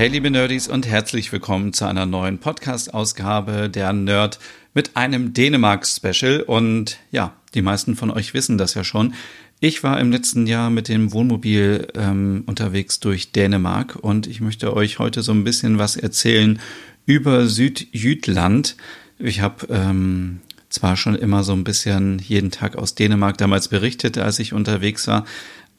Hey liebe Nerdies und herzlich willkommen zu einer neuen Podcast-Ausgabe der Nerd mit einem Dänemark-Special. Und ja, die meisten von euch wissen das ja schon. Ich war im letzten Jahr mit dem Wohnmobil ähm, unterwegs durch Dänemark und ich möchte euch heute so ein bisschen was erzählen über Südjütland. Ich habe ähm, zwar schon immer so ein bisschen jeden Tag aus Dänemark damals berichtet, als ich unterwegs war,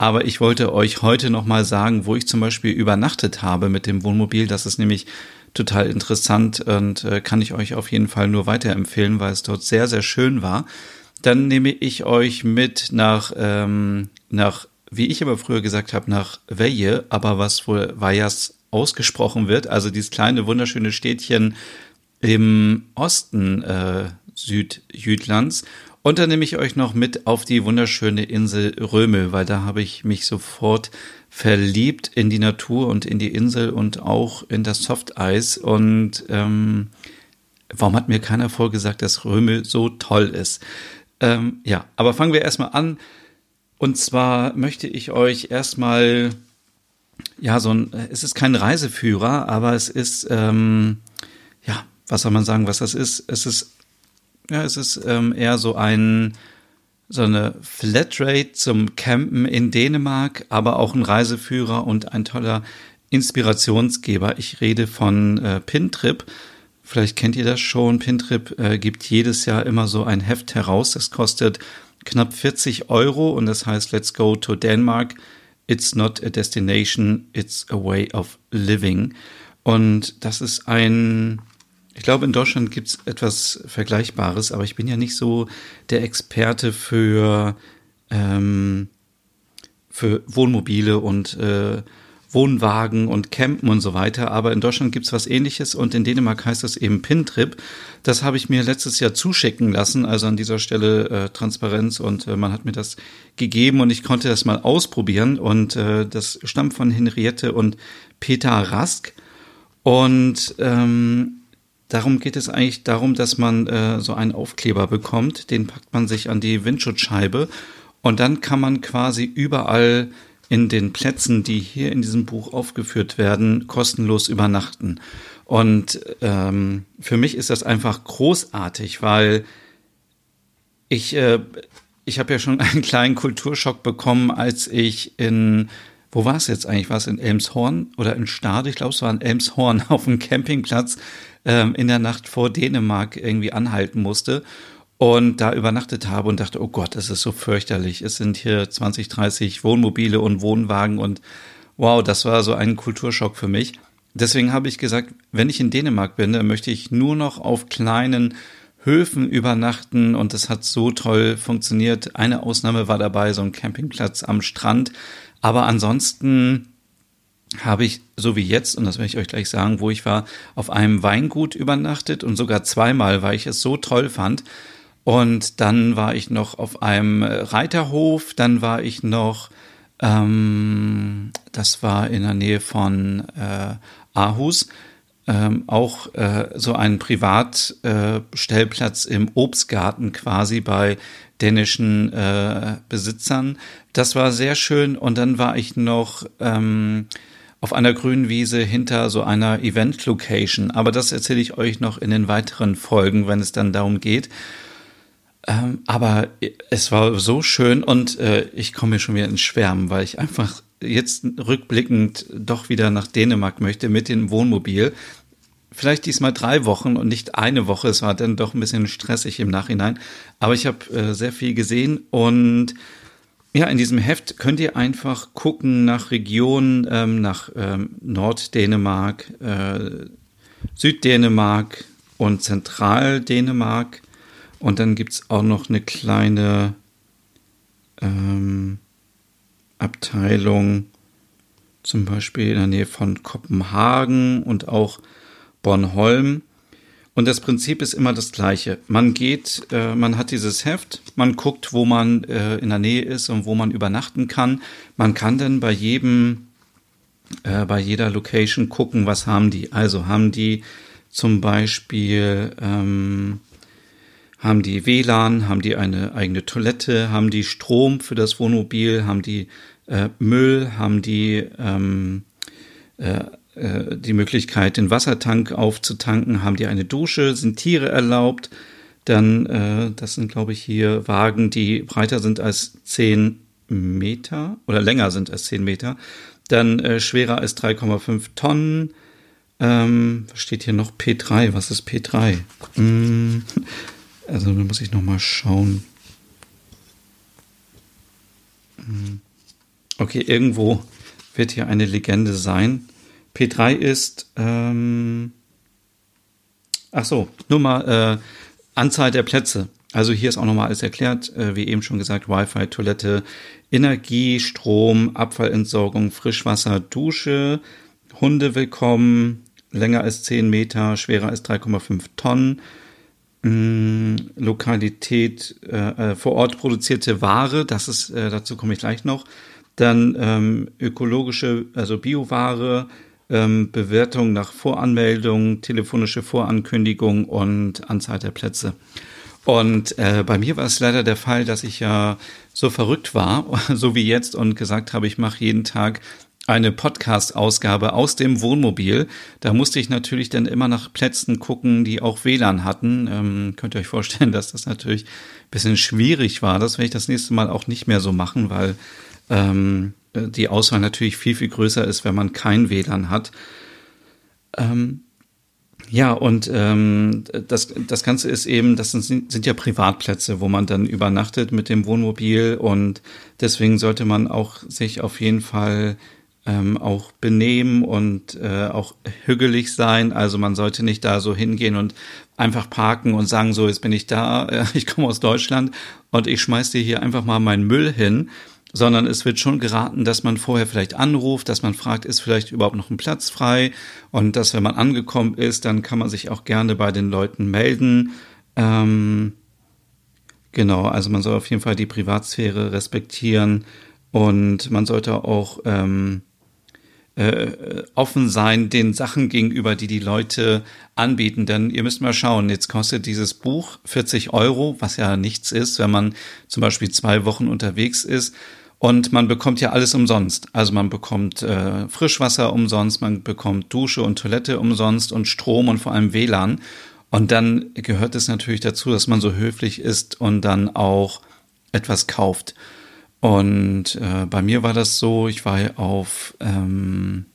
aber ich wollte euch heute nochmal sagen, wo ich zum Beispiel übernachtet habe mit dem Wohnmobil. Das ist nämlich total interessant und äh, kann ich euch auf jeden Fall nur weiterempfehlen, weil es dort sehr, sehr schön war. Dann nehme ich euch mit nach, ähm, nach wie ich aber früher gesagt habe, nach Veje, aber was wohl Vajas ausgesprochen wird, also dieses kleine, wunderschöne Städtchen im Osten äh, Südjütlands. Und dann nehme ich euch noch mit auf die wunderschöne Insel Röme, weil da habe ich mich sofort verliebt in die Natur und in die Insel und auch in das Softeis. Und ähm, warum hat mir keiner vorgesagt, dass Röme so toll ist? Ähm, ja, aber fangen wir erstmal an. Und zwar möchte ich euch erstmal, ja, so ein, es ist kein Reiseführer, aber es ist, ähm, ja, was soll man sagen, was das ist? Es ist ja, es ist ähm, eher so ein so eine Flatrate zum Campen in Dänemark, aber auch ein Reiseführer und ein toller Inspirationsgeber. Ich rede von äh, Pintrip. Vielleicht kennt ihr das schon. Pintrip äh, gibt jedes Jahr immer so ein Heft heraus. Das kostet knapp 40 Euro und das heißt Let's Go to Denmark. It's not a destination, it's a way of living. Und das ist ein ich glaube, in Deutschland gibt es etwas Vergleichbares, aber ich bin ja nicht so der Experte für, ähm, für Wohnmobile und äh, Wohnwagen und Campen und so weiter. Aber in Deutschland gibt es was ähnliches und in Dänemark heißt das eben Pintrip. Das habe ich mir letztes Jahr zuschicken lassen, also an dieser Stelle äh, Transparenz und äh, man hat mir das gegeben und ich konnte das mal ausprobieren und äh, das stammt von Henriette und Peter Rask. Und ähm, Darum geht es eigentlich darum, dass man äh, so einen Aufkleber bekommt, den packt man sich an die Windschutzscheibe und dann kann man quasi überall in den Plätzen, die hier in diesem Buch aufgeführt werden, kostenlos übernachten. Und ähm, für mich ist das einfach großartig, weil ich äh, ich habe ja schon einen kleinen Kulturschock bekommen, als ich in wo war es jetzt eigentlich? War es in Elmshorn oder in Stade? Ich glaube, es war in Elmshorn auf dem Campingplatz ähm, in der Nacht vor Dänemark irgendwie anhalten musste und da übernachtet habe und dachte, oh Gott, das ist so fürchterlich. Es sind hier 20, 30 Wohnmobile und Wohnwagen und wow, das war so ein Kulturschock für mich. Deswegen habe ich gesagt, wenn ich in Dänemark bin, dann möchte ich nur noch auf kleinen Höfen übernachten und das hat so toll funktioniert. Eine Ausnahme war dabei, so ein Campingplatz am Strand. Aber ansonsten habe ich, so wie jetzt, und das werde ich euch gleich sagen, wo ich war, auf einem Weingut übernachtet und sogar zweimal, weil ich es so toll fand. Und dann war ich noch auf einem Reiterhof, dann war ich noch, ähm, das war in der Nähe von äh, Aarhus, ähm, auch äh, so ein Privatstellplatz äh, im Obstgarten quasi bei dänischen äh, Besitzern. Das war sehr schön. Und dann war ich noch ähm, auf einer grünen Wiese hinter so einer Event-Location. Aber das erzähle ich euch noch in den weiteren Folgen, wenn es dann darum geht. Ähm, aber es war so schön und äh, ich komme mir schon wieder ins Schwärmen, weil ich einfach jetzt rückblickend doch wieder nach Dänemark möchte mit dem Wohnmobil. Vielleicht diesmal drei Wochen und nicht eine Woche. Es war dann doch ein bisschen stressig im Nachhinein. Aber ich habe äh, sehr viel gesehen und ja, in diesem Heft könnt ihr einfach gucken nach Regionen, ähm, nach ähm, Norddänemark, äh, Süddänemark und Zentraldänemark. Und dann gibt's auch noch eine kleine ähm, Abteilung zum Beispiel in der Nähe von Kopenhagen und auch Bornholm. Und das Prinzip ist immer das gleiche. Man geht, äh, man hat dieses Heft, man guckt, wo man äh, in der Nähe ist und wo man übernachten kann. Man kann dann bei jedem, äh, bei jeder Location gucken, was haben die. Also haben die zum Beispiel, ähm, haben die WLAN, haben die eine eigene Toilette, haben die Strom für das Wohnmobil, haben die äh, Müll, haben die ähm, äh, die Möglichkeit, den Wassertank aufzutanken, haben die eine Dusche, sind Tiere erlaubt. Dann, äh, das sind, glaube ich, hier Wagen, die breiter sind als 10 Meter oder länger sind als 10 Meter. Dann äh, schwerer als 3,5 Tonnen. Ähm, was steht hier noch? P3. Was ist P3? Hm, also da muss ich noch mal schauen. Hm. Okay, irgendwo wird hier eine Legende sein. P3 ist, ähm, ach so, Nummer, äh, Anzahl der Plätze. Also hier ist auch nochmal alles erklärt, äh, wie eben schon gesagt, Wi-Fi, Toilette, Energie, Strom, Abfallentsorgung, Frischwasser, Dusche, Hunde willkommen, länger als 10 Meter, schwerer als 3,5 Tonnen, mh, mm, Lokalität, äh, äh, vor Ort produzierte Ware, das ist, äh, dazu komme ich gleich noch, dann ähm, ökologische, also Bioware, ähm, Bewertung nach Voranmeldung, telefonische Vorankündigung und Anzahl der Plätze. Und äh, bei mir war es leider der Fall, dass ich ja so verrückt war, so wie jetzt, und gesagt habe, ich mache jeden Tag eine Podcast-Ausgabe aus dem Wohnmobil. Da musste ich natürlich dann immer nach Plätzen gucken, die auch WLAN hatten. Ähm, könnt ihr euch vorstellen, dass das natürlich ein bisschen schwierig war. Das werde ich das nächste Mal auch nicht mehr so machen, weil ähm, die Auswahl natürlich viel, viel größer ist, wenn man kein WLAN hat. Ähm, ja, und ähm, das, das Ganze ist eben, das sind, sind ja Privatplätze, wo man dann übernachtet mit dem Wohnmobil und deswegen sollte man auch sich auf jeden Fall ähm, auch benehmen und äh, auch hügelig sein. Also man sollte nicht da so hingehen und einfach parken und sagen, so, jetzt bin ich da, ich komme aus Deutschland und ich schmeiß dir hier einfach mal meinen Müll hin sondern es wird schon geraten, dass man vorher vielleicht anruft, dass man fragt, ist vielleicht überhaupt noch ein Platz frei und dass, wenn man angekommen ist, dann kann man sich auch gerne bei den Leuten melden. Ähm, genau, also man soll auf jeden Fall die Privatsphäre respektieren und man sollte auch ähm, äh, offen sein den Sachen gegenüber, die die Leute anbieten. Denn ihr müsst mal schauen, jetzt kostet dieses Buch 40 Euro, was ja nichts ist, wenn man zum Beispiel zwei Wochen unterwegs ist. Und man bekommt ja alles umsonst. Also man bekommt äh, Frischwasser umsonst, man bekommt Dusche und Toilette umsonst und Strom und vor allem WLAN. Und dann gehört es natürlich dazu, dass man so höflich ist und dann auch etwas kauft. Und äh, bei mir war das so, ich war auf, ähm,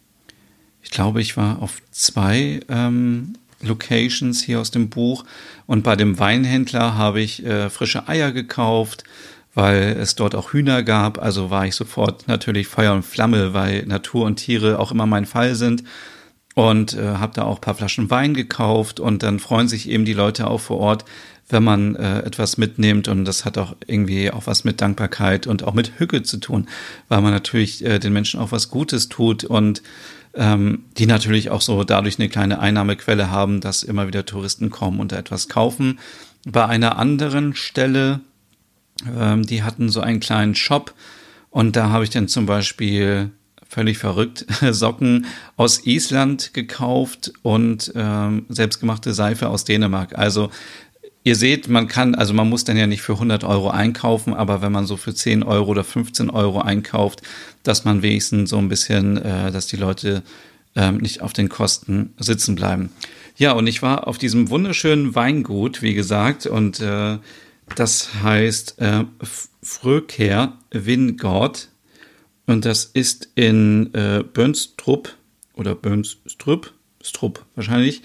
ich glaube, ich war auf zwei ähm, Locations hier aus dem Buch. Und bei dem Weinhändler habe ich äh, frische Eier gekauft, weil es dort auch Hühner gab. Also war ich sofort natürlich Feuer und Flamme, weil Natur und Tiere auch immer mein Fall sind. Und äh, habe da auch paar Flaschen Wein gekauft und dann freuen sich eben die Leute auch vor Ort, wenn man äh, etwas mitnimmt und das hat auch irgendwie auch was mit Dankbarkeit und auch mit Hücke zu tun, weil man natürlich äh, den Menschen auch was Gutes tut und ähm, die natürlich auch so dadurch eine kleine Einnahmequelle haben, dass immer wieder Touristen kommen und da etwas kaufen. Bei einer anderen Stelle ähm, die hatten so einen kleinen Shop und da habe ich dann zum Beispiel völlig verrückt Socken aus Island gekauft und ähm, selbstgemachte Seife aus Dänemark. Also ihr seht, man kann, also man muss dann ja nicht für 100 Euro einkaufen, aber wenn man so für 10 Euro oder 15 Euro einkauft, dass man wenigstens so ein bisschen, äh, dass die Leute ähm, nicht auf den Kosten sitzen bleiben. Ja, und ich war auf diesem wunderschönen Weingut, wie gesagt, und äh, das heißt äh, Fröker Wingard und das ist in äh, Bönstrup oder Bönstrup, Strup wahrscheinlich.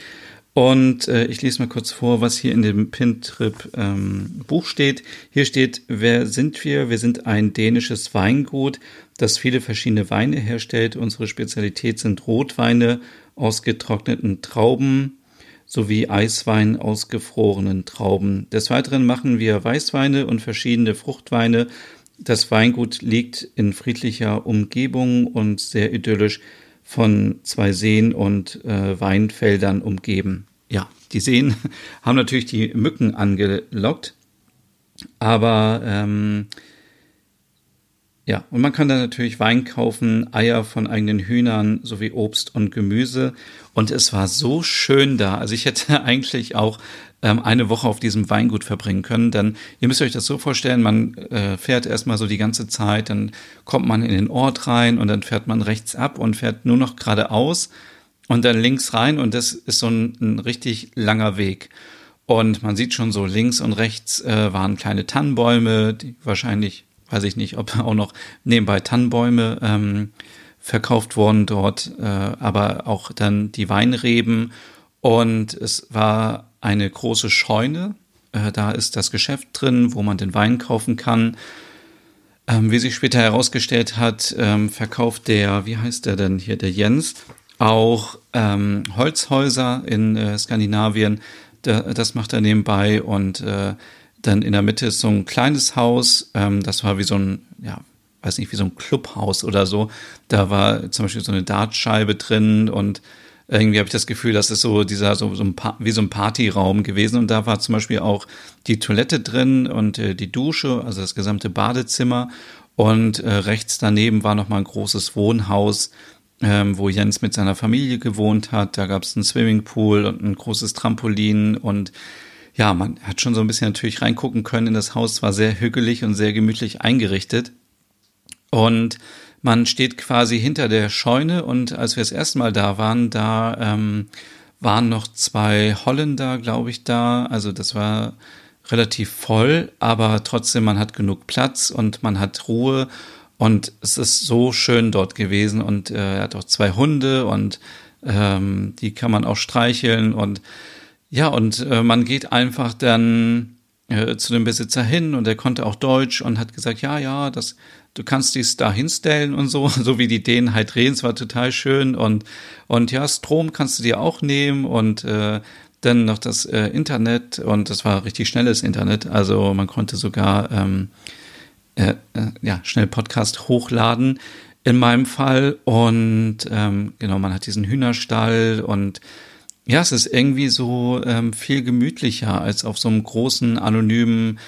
Und äh, ich lese mal kurz vor, was hier in dem Pintrip ähm, Buch steht. Hier steht, wer sind wir? Wir sind ein dänisches Weingut, das viele verschiedene Weine herstellt. Unsere Spezialität sind Rotweine aus getrockneten Trauben, sowie Eiswein aus gefrorenen Trauben. Des Weiteren machen wir Weißweine und verschiedene Fruchtweine das Weingut liegt in friedlicher Umgebung und sehr idyllisch von zwei Seen und äh, Weinfeldern umgeben. Ja, die Seen haben natürlich die Mücken angelockt, aber ähm, ja, und man kann da natürlich Wein kaufen, Eier von eigenen Hühnern sowie Obst und Gemüse. Und es war so schön da. Also ich hätte eigentlich auch ähm, eine Woche auf diesem Weingut verbringen können. Denn ihr müsst euch das so vorstellen, man äh, fährt erstmal so die ganze Zeit, dann kommt man in den Ort rein und dann fährt man rechts ab und fährt nur noch geradeaus und dann links rein und das ist so ein, ein richtig langer Weg. Und man sieht schon so links und rechts äh, waren kleine Tannenbäume, die wahrscheinlich, weiß ich nicht, ob auch noch nebenbei Tannenbäume ähm, verkauft worden dort, äh, aber auch dann die Weinreben. Und es war eine große Scheune. Äh, da ist das Geschäft drin, wo man den Wein kaufen kann. Ähm, wie sich später herausgestellt hat, ähm, verkauft der, wie heißt der denn hier, der Jens, auch ähm, Holzhäuser in äh, Skandinavien. Da, das macht er nebenbei und äh, dann in der Mitte ist so ein kleines Haus. Ähm, das war wie so ein, ja, weiß nicht, wie so ein Clubhaus oder so. Da war zum Beispiel so eine Dartscheibe drin und irgendwie habe ich das Gefühl, das ist so dieser so, so ein wie so ein Partyraum gewesen. Und da war zum Beispiel auch die Toilette drin und äh, die Dusche, also das gesamte Badezimmer. Und äh, rechts daneben war noch mal ein großes Wohnhaus, ähm, wo Jens mit seiner Familie gewohnt hat. Da gab es einen Swimmingpool und ein großes Trampolin. Und ja, man hat schon so ein bisschen natürlich reingucken können in das Haus, war sehr hügelig und sehr gemütlich eingerichtet. Und man steht quasi hinter der Scheune und als wir das erste Mal da waren, da ähm, waren noch zwei Holländer, glaube ich, da. Also das war relativ voll, aber trotzdem, man hat genug Platz und man hat Ruhe und es ist so schön dort gewesen und äh, er hat auch zwei Hunde und ähm, die kann man auch streicheln und ja, und äh, man geht einfach dann äh, zu dem Besitzer hin und er konnte auch Deutsch und hat gesagt, ja, ja, das, du kannst dies da hinstellen und so, so wie die Dänen halt reden, es war total schön und, und ja, Strom kannst du dir auch nehmen und äh, dann noch das äh, Internet und das war richtig schnelles Internet, also man konnte sogar ähm, äh, äh, ja, schnell Podcast hochladen in meinem Fall und ähm, genau, man hat diesen Hühnerstall und ja, es ist irgendwie so ähm, viel gemütlicher als auf so einem großen, anonymen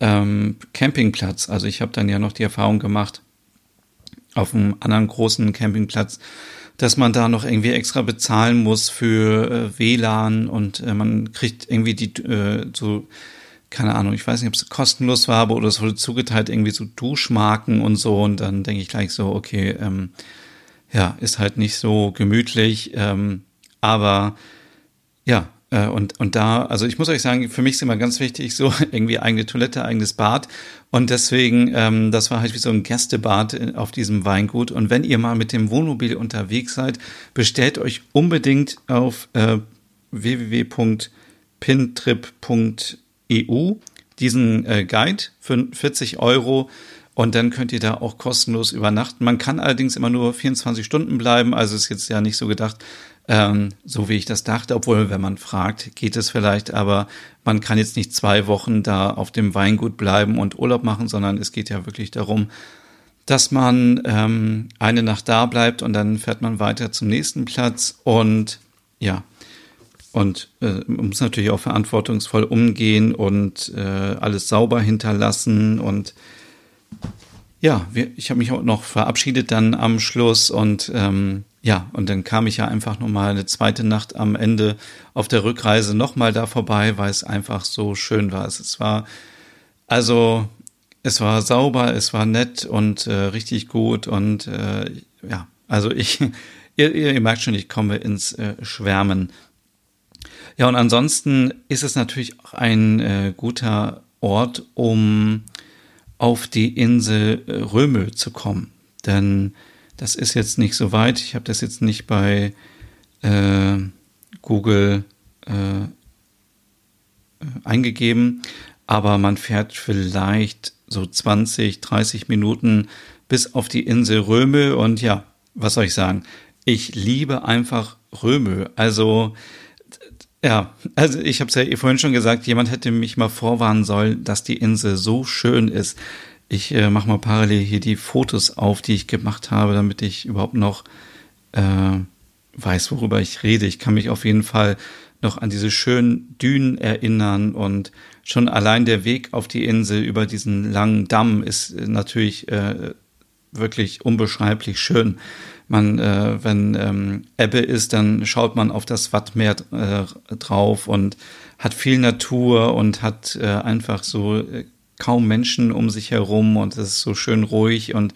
ähm, Campingplatz. Also ich habe dann ja noch die Erfahrung gemacht, auf einem anderen großen Campingplatz, dass man da noch irgendwie extra bezahlen muss für äh, WLAN und äh, man kriegt irgendwie die äh, so keine Ahnung, ich weiß nicht, ob es kostenlos war, aber oder es wurde zugeteilt irgendwie so Duschmarken und so und dann denke ich gleich so, okay, ähm, ja, ist halt nicht so gemütlich, ähm, aber ja, äh, und, und da, also ich muss euch sagen, für mich ist immer ganz wichtig, so irgendwie eigene Toilette, eigenes Bad. Und deswegen, ähm, das war halt wie so ein Gästebad auf diesem Weingut. Und wenn ihr mal mit dem Wohnmobil unterwegs seid, bestellt euch unbedingt auf äh, www.pintrip.eu diesen äh, Guide für 40 Euro. Und dann könnt ihr da auch kostenlos übernachten. Man kann allerdings immer nur 24 Stunden bleiben. Also ist jetzt ja nicht so gedacht, ähm, so wie ich das dachte, obwohl, wenn man fragt, geht es vielleicht, aber man kann jetzt nicht zwei Wochen da auf dem Weingut bleiben und Urlaub machen, sondern es geht ja wirklich darum, dass man ähm, eine Nacht da bleibt und dann fährt man weiter zum nächsten Platz und ja, und äh, muss natürlich auch verantwortungsvoll umgehen und äh, alles sauber hinterlassen und ja, wir, ich habe mich auch noch verabschiedet dann am Schluss und ähm, ja, und dann kam ich ja einfach nochmal eine zweite Nacht am Ende auf der Rückreise nochmal da vorbei, weil es einfach so schön war. Es war, also, es war sauber, es war nett und äh, richtig gut und äh, ja, also ich, ihr, ihr merkt schon, ich komme ins äh, Schwärmen. Ja, und ansonsten ist es natürlich auch ein äh, guter Ort, um auf die Insel äh, Römel zu kommen. Denn das ist jetzt nicht so weit. Ich habe das jetzt nicht bei äh, Google äh, eingegeben, aber man fährt vielleicht so 20, 30 Minuten bis auf die Insel Röme und ja, was soll ich sagen? Ich liebe einfach Röme. Also ja, also ich habe es ja vorhin schon gesagt, jemand hätte mich mal vorwarnen sollen, dass die Insel so schön ist Ich äh, mache mal parallel hier die Fotos auf, die ich gemacht habe, damit ich überhaupt noch äh, weiß, worüber ich rede. Ich kann mich auf jeden Fall noch an diese schönen Dünen erinnern und schon allein der Weg auf die Insel über diesen langen Damm ist natürlich äh, wirklich unbeschreiblich schön. Man, äh, wenn ähm, Ebbe ist, dann schaut man auf das Wattmeer äh, drauf und hat viel Natur und hat äh, einfach so äh, kaum Menschen um sich herum und es ist so schön ruhig und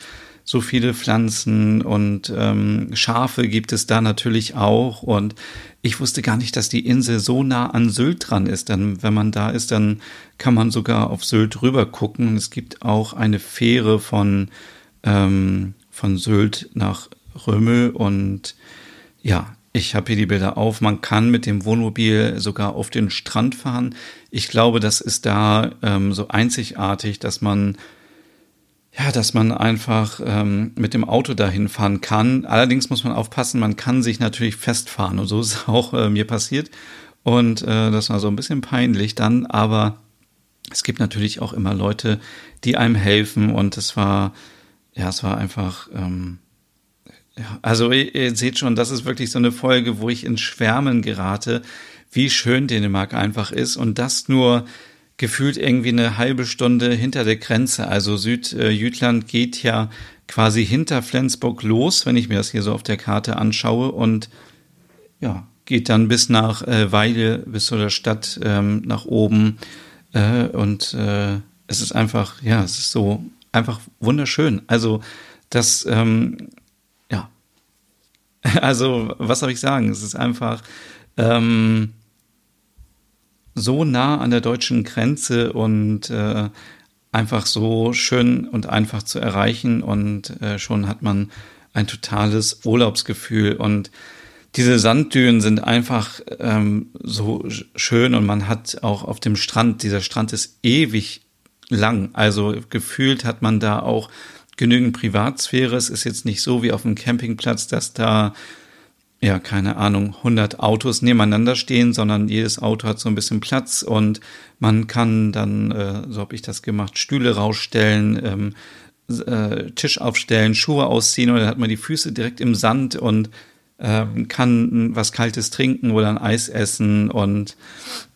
so viele Pflanzen und ähm, Schafe gibt es da natürlich auch. Und ich wusste gar nicht, dass die Insel so nah an Sylt dran ist. Dann, wenn man da ist, dann kann man sogar auf Sylt rüber gucken. Es gibt auch eine Fähre von, ähm, von Sylt nach Römel und ja, ich habe hier die Bilder auf. Man kann mit dem Wohnmobil sogar auf den Strand fahren. Ich glaube, das ist da ähm, so einzigartig, dass man ja, dass man einfach ähm, mit dem Auto dahin fahren kann. Allerdings muss man aufpassen, man kann sich natürlich festfahren und so ist es auch äh, mir passiert. Und äh, das war so ein bisschen peinlich dann, aber es gibt natürlich auch immer Leute, die einem helfen und es war, ja, es war einfach, ähm, ja, also ihr, seht schon, das ist wirklich so eine Folge, wo ich ins Schwärmen gerate, wie schön Dänemark einfach ist und das nur gefühlt irgendwie eine halbe Stunde hinter der Grenze. Also Südjütland geht ja quasi hinter Flensburg los, wenn ich mir das hier so auf der Karte anschaue und ja, geht dann bis nach äh, Weile, bis zu der Stadt ähm, nach oben äh, und äh, es ist einfach, ja, es ist so einfach wunderschön. Also das ähm, Also, was soll ich sagen? Es ist einfach ähm, so nah an der deutschen Grenze und äh, einfach so schön und einfach zu erreichen und äh, schon hat man ein totales Urlaubsgefühl und diese Sanddünen sind einfach ähm, so schön und man hat auch auf dem Strand, dieser Strand ist ewig lang, also gefühlt hat man da auch genügend Privatsphäre. Es ist jetzt nicht so wie auf dem Campingplatz, dass da, ja, keine Ahnung, 100 Autos nebeneinander stehen, sondern jedes Auto hat so ein bisschen Platz und man kann dann, äh, so habe ich das gemacht, Stühle rausstellen, ähm, äh, Tisch aufstellen, Schuhe ausziehen dann hat man die Füße direkt im Sand und ähm, kann was Kaltes trinken oder ein Eis essen und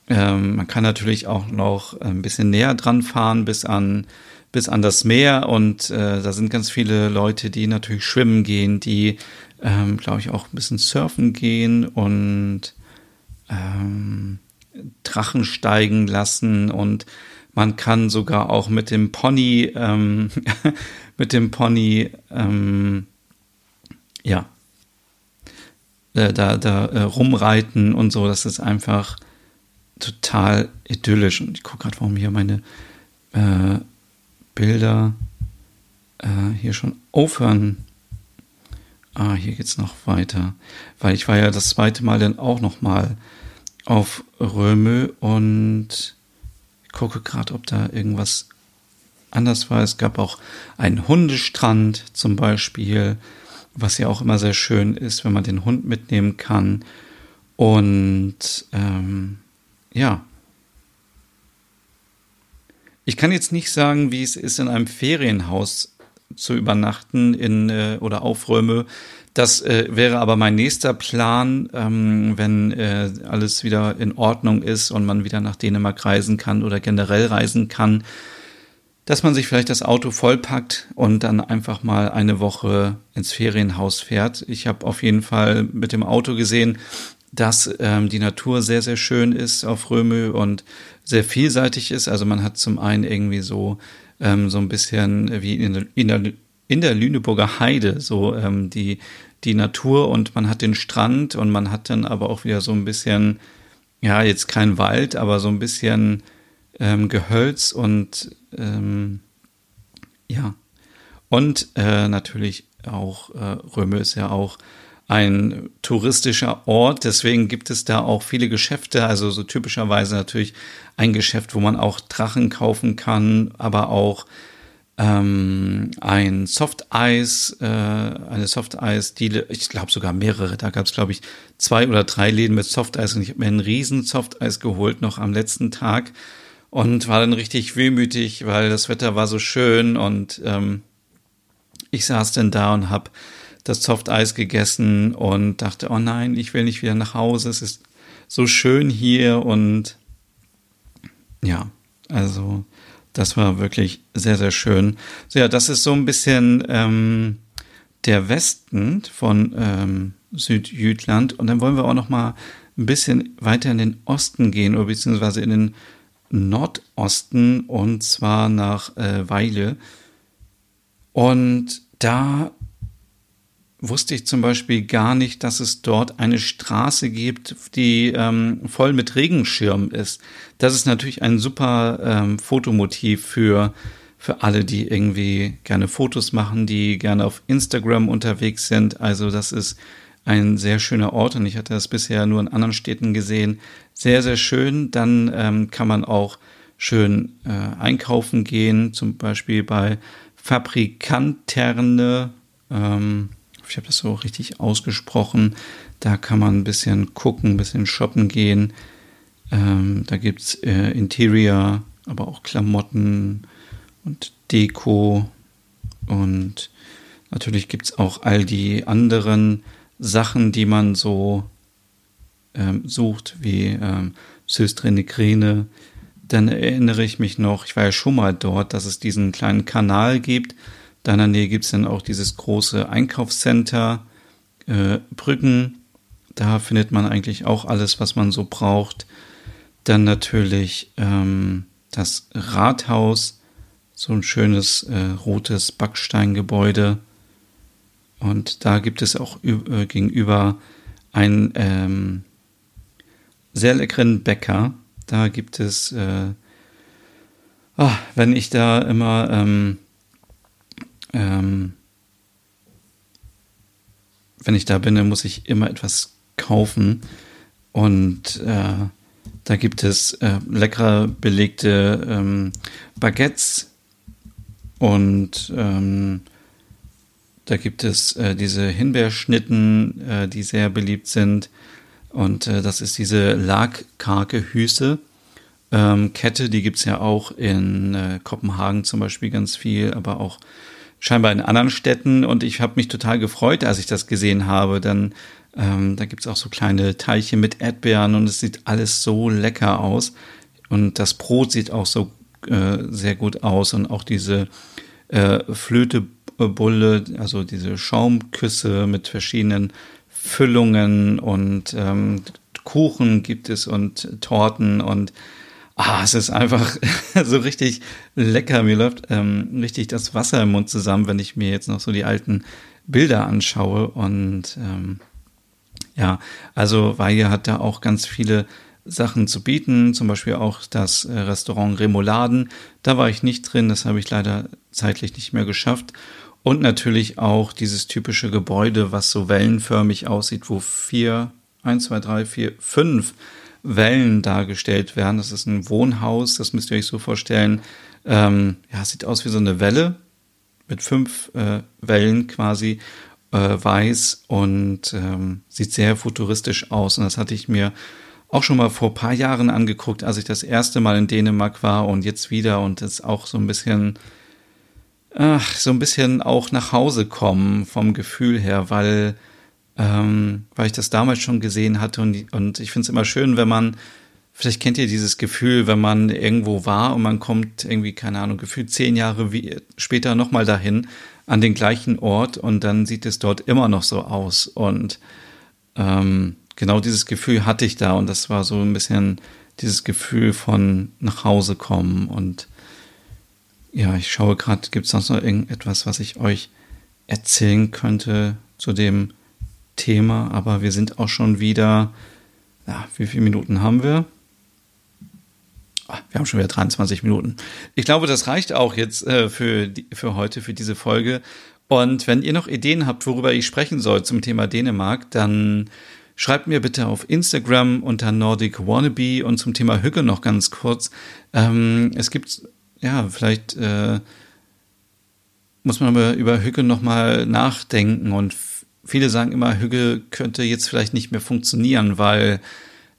ähm, man kann natürlich auch noch ein bisschen näher dran fahren bis an bis an das Meer und äh, da sind ganz viele Leute, die natürlich schwimmen gehen, die, ähm, glaube ich, auch ein bisschen surfen gehen und ähm, Drachen steigen lassen und man kann sogar auch mit dem Pony, ähm, mit dem Pony, ähm, ja, äh, da, da äh, rumreiten und so. Das ist einfach total idyllisch. Und ich gucke gerade, warum hier meine äh, Bilder äh, hier schon aufhören. Ah, hier geht's noch weiter. Weil ich war ja das zweite Mal dann auch noch mal auf Röme und gucke gerade, ob da irgendwas anders war. Es gab auch einen Hundestrand zum Beispiel, was ja auch immer sehr schön ist, wenn man den Hund mitnehmen kann. Und ähm, ja, ich kann jetzt nicht sagen, wie es ist, in einem Ferienhaus zu übernachten in äh, oder auf Röme. Das äh, wäre aber mein nächster Plan, ähm, wenn äh, alles wieder in Ordnung ist und man wieder nach Dänemark reisen kann oder generell reisen kann, dass man sich vielleicht das Auto vollpackt und dann einfach mal eine Woche ins Ferienhaus fährt. Ich habe auf jeden Fall mit dem Auto gesehen, dass ähm, die Natur sehr, sehr schön ist auf Römö und sehr vielseitig ist. Also man hat zum einen irgendwie so, ähm, so ein bisschen wie in, in, der, in der Lüneburger Heide, so ähm, die, die Natur und man hat den Strand und man hat dann aber auch wieder so ein bisschen, ja, jetzt kein Wald, aber so ein bisschen ähm, Gehölz und ähm, ja. Und äh, natürlich auch, äh, Röme ist ja auch ein touristischer Ort. Deswegen gibt es da auch viele Geschäfte. Also so typischerweise natürlich ein Geschäft, wo man auch Drachen kaufen kann, aber auch ähm, ein Softeis, äh, eine Softeis-Diele. Ich glaube sogar mehrere. Da gab es, glaube ich, zwei oder drei Läden mit Softeis und ich habe mir einen riesen Softeis geholt noch am letzten Tag. und war dann richtig wehmütig, weil das Wetter war so schön und ähm, ich saß dann da und hab das Softeis gegessen und dachte, oh nein, ich will nicht wieder nach Hause, es ist so schön hier und ja, also das war wirklich sehr, sehr schön. So, ja, das ist so ein bisschen ähm, der Westen von ähm, Südjütland und dann wollen wir auch noch mal ein bisschen weiter in den Osten gehen oder beziehungsweise in den Nordosten und zwar nach äh, Weile. Und da wusste ich zum Beispiel gar nicht, dass es dort eine Straße gibt, die ähm, voll mit Regenschirm ist. Das ist natürlich ein super ähm, Fotomotiv für, für alle, die irgendwie gerne Fotos machen, die gerne auf Instagram unterwegs sind. Also das ist ein sehr schöner Ort und ich hatte das bisher nur in anderen Städten gesehen. Sehr, sehr schön. Dann ähm, kann man auch schön äh, einkaufen gehen, zum Beispiel bei Fabrikanterne. Ähm, ich habe das so richtig ausgesprochen. Da kann man ein bisschen gucken, ein bisschen shoppen gehen. Ähm, da gibt es äh, Interior, aber auch Klamotten und Deko. Und natürlich gibt es auch all die anderen Sachen, die man so ähm, sucht, wie ähm, Systre Negrene. Dann erinnere ich mich noch, ich war ja schon mal dort, dass es diesen kleinen Kanal gibt. Da in der Nähe gibt es dann auch dieses große Einkaufscenter, äh, Brücken. Da findet man eigentlich auch alles, was man so braucht. Dann natürlich ähm, das Rathaus, so ein schönes äh, rotes Backsteingebäude und da gibt es auch äh, gegenüber einen ähm, sehr leckeren Bäcker. Da gibt es, äh, oh, wenn ich da immer ähm, ähm, wenn ich da bin, muss ich immer etwas kaufen. Und äh, da gibt es äh, leckere belegte ähm, Baguettes und ähm, da gibt es äh, diese Himbeerschnitten, äh, die sehr beliebt sind. Und äh, das ist diese Lagkarke Hüse. Ähm, Kette, die gibt es ja auch in äh, Kopenhagen zum Beispiel ganz viel, aber auch scheinbar in anderen Städten. Und ich habe mich total gefreut, als ich das gesehen habe. Dann ähm, da gibt es auch so kleine Teiche mit Erdbeeren und es sieht alles so lecker aus. Und das Brot sieht auch so äh, sehr gut aus und auch diese äh, Flöte Bulle, also diese Schaumküsse mit verschiedenen Füllungen und ähm, Kuchen gibt es und Torten und ah, es ist einfach so richtig lecker. Mir läuft ähm, richtig das Wasser im Mund zusammen, wenn ich mir jetzt noch so die alten Bilder anschaue und ähm, ja, also Weihe hat da auch ganz viele Sachen zu bieten, zum Beispiel auch das äh, Restaurant Remouladen. Da war ich nicht drin, das habe ich leider zeitlich nicht mehr geschafft. Und natürlich auch dieses typische Gebäude, was so wellenförmig aussieht, wo vier, eins, zwei, drei, vier, fünf Wellen dargestellt werden. Das ist ein Wohnhaus, das müsst ihr euch so vorstellen. Ähm, ja, sieht aus wie so eine Welle mit fünf äh, Wellen quasi äh, weiß und ähm, sieht sehr futuristisch aus. Und das hatte ich mir auch schon mal vor paar Jahren angeguckt, als ich das erste Mal in Dänemark war und jetzt wieder und ist auch so ein bisschen ach, so ein bisschen auch nach Hause kommen vom Gefühl her, weil, ähm, weil ich das damals schon gesehen hatte und, und ich finde es immer schön, wenn man, vielleicht kennt ihr dieses Gefühl, wenn man irgendwo war und man kommt irgendwie, keine Ahnung, gefühlt zehn Jahre wie, später nochmal dahin an den gleichen Ort und dann sieht es dort immer noch so aus. Und ähm, genau dieses Gefühl hatte ich da und das war so ein bisschen dieses Gefühl von nach Hause kommen und ja, ich schaue gerade, gibt es noch irgendetwas, was ich euch erzählen könnte zu dem Thema, aber wir sind auch schon wieder, ja, wie viele Minuten haben wir? Ah, wir haben schon wieder 23 Minuten. Ich glaube, das reicht auch jetzt äh, für, die, für heute, für diese Folge. Und wenn ihr noch Ideen habt, worüber ich sprechen soll zum Thema Dänemark, dann schreibt mir bitte auf Instagram unter Nordic Wannabe und zum Thema Hügge noch ganz kurz. Ähm, es gibt ja, vielleicht äh, muss man über, über Hügge nochmal nachdenken und viele sagen immer, Hügge könnte jetzt vielleicht nicht mehr funktionieren, weil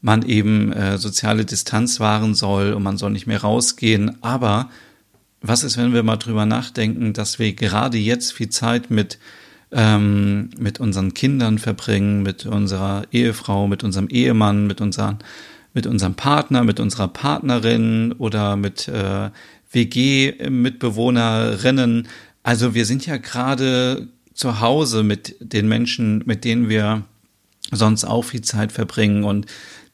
man eben äh, soziale Distanz wahren soll und man soll nicht mehr rausgehen. Aber was ist, wenn wir mal drüber nachdenken, dass wir gerade jetzt viel Zeit mit ähm, mit unseren Kindern verbringen, mit unserer Ehefrau, mit unserem Ehemann, mit unseren mit unserem Partner, mit unserer Partnerin oder mit äh, WG-Mitbewohnerinnen. Also wir sind ja gerade zu Hause mit den Menschen, mit denen wir sonst auch viel Zeit verbringen und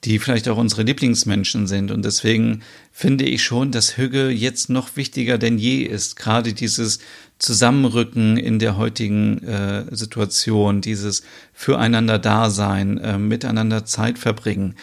die vielleicht auch unsere Lieblingsmenschen sind. Und deswegen finde ich schon, dass Hüge jetzt noch wichtiger denn je ist. Gerade dieses Zusammenrücken in der heutigen äh, Situation, dieses Füreinander Dasein, äh, miteinander Zeit verbringen.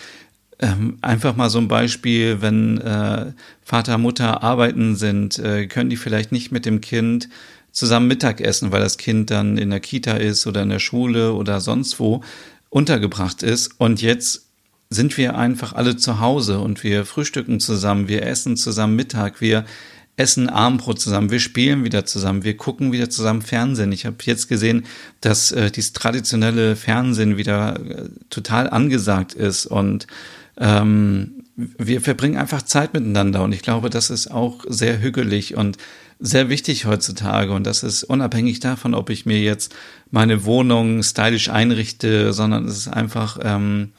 Ähm, einfach mal so ein Beispiel, wenn äh, Vater, Mutter arbeiten sind, äh, können die vielleicht nicht mit dem Kind zusammen Mittag essen, weil das Kind dann in der Kita ist oder in der Schule oder sonst wo untergebracht ist. Und jetzt sind wir einfach alle zu Hause und wir frühstücken zusammen, wir essen zusammen Mittag, wir essen Abendbrot zusammen, wir spielen wieder zusammen, wir gucken wieder zusammen Fernsehen. Ich habe jetzt gesehen, dass äh, dieses traditionelle Fernsehen wieder äh, total angesagt ist und ähm, wir verbringen einfach Zeit miteinander und ich glaube, das ist auch sehr hügelig und sehr wichtig heutzutage und das ist unabhängig davon, ob ich mir jetzt meine Wohnung stylisch einrichte, sondern es ist einfach, ähm,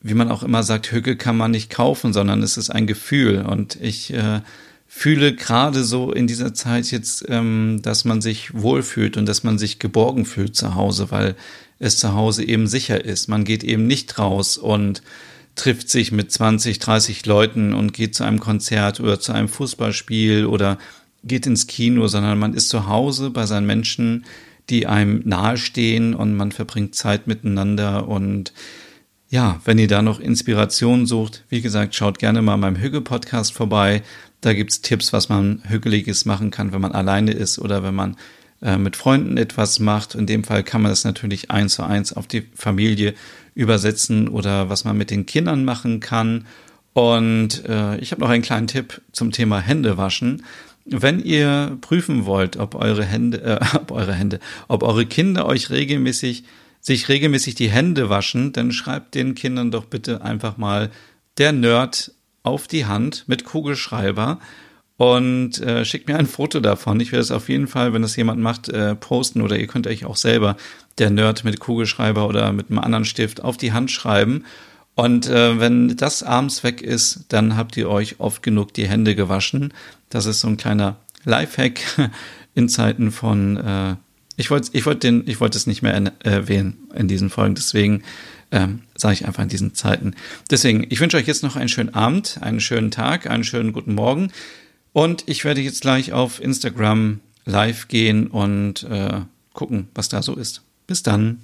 wie man auch immer sagt, Hügel kann man nicht kaufen, sondern es ist ein Gefühl und ich äh, fühle gerade so in dieser Zeit jetzt, ähm, dass man sich wohlfühlt und dass man sich geborgen fühlt zu Hause, weil es zu Hause eben sicher ist. Man geht eben nicht raus und trifft sich mit 20, 30 Leuten und geht zu einem Konzert oder zu einem Fußballspiel oder geht ins Kino, sondern man ist zu Hause bei seinen Menschen, die einem nahestehen und man verbringt Zeit miteinander und ja, wenn ihr da noch Inspiration sucht, wie gesagt, schaut gerne mal meinem Hügge-Podcast vorbei. Da gibt's Tipps, was man Hügeliges machen kann, wenn man alleine ist oder wenn man äh, mit Freunden etwas macht. In dem Fall kann man das natürlich eins zu eins auf die Familie übersetzen oder was man mit den Kindern machen kann. Und äh, ich habe noch einen kleinen Tipp zum Thema Hände waschen. Wenn ihr prüfen wollt, ob eure Hände, äh, ob eure Hände, ob eure Kinder euch regelmäßig, sich regelmäßig die Hände waschen, dann schreibt den Kindern doch bitte einfach mal der Nerd auf die Hand mit Kugelschreiber und äh, schickt mir ein Foto davon. Ich werde es auf jeden Fall, wenn das jemand macht, äh, posten oder ihr könnt euch auch selber der Nerd mit Kugelschreiber oder mit einem anderen Stift auf die Hand schreiben. Und äh, wenn das abends weg ist, dann habt ihr euch oft genug die Hände gewaschen. Das ist so ein kleiner Lifehack in Zeiten von äh, ich wollte ich wollte den ich wollte es nicht mehr erwähnen in diesen Folgen, deswegen ähm, sage ich einfach in diesen Zeiten. Deswegen, ich wünsche euch jetzt noch einen schönen Abend, einen schönen Tag, einen schönen guten Morgen. Und ich werde jetzt gleich auf Instagram live gehen und äh, gucken, was da so ist. Bis dann.